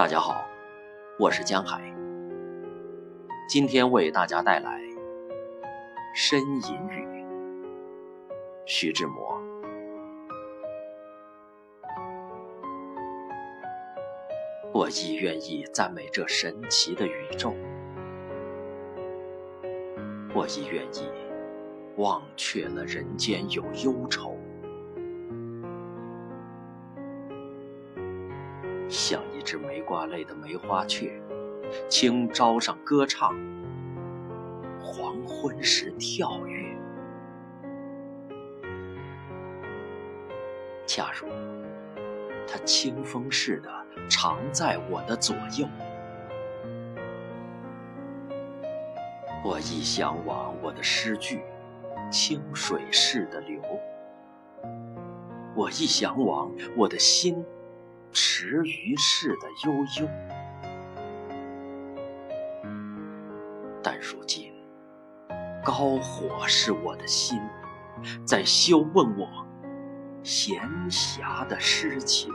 大家好，我是江海，今天为大家带来《呻吟语》，徐志摩。我亦愿意赞美这神奇的宇宙，我亦愿意忘却了人间有忧愁。像一只没挂泪的梅花雀，清朝上歌唱，黄昏时跳跃。假如它清风似的常在我的左右，我亦向往我的诗句清水似的流，我亦向往我的心。池鱼似的悠悠，但如今高火是我的心，在羞问我闲暇的诗情。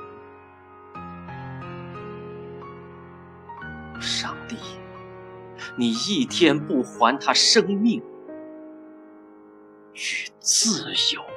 上帝，你一天不还他生命与自由？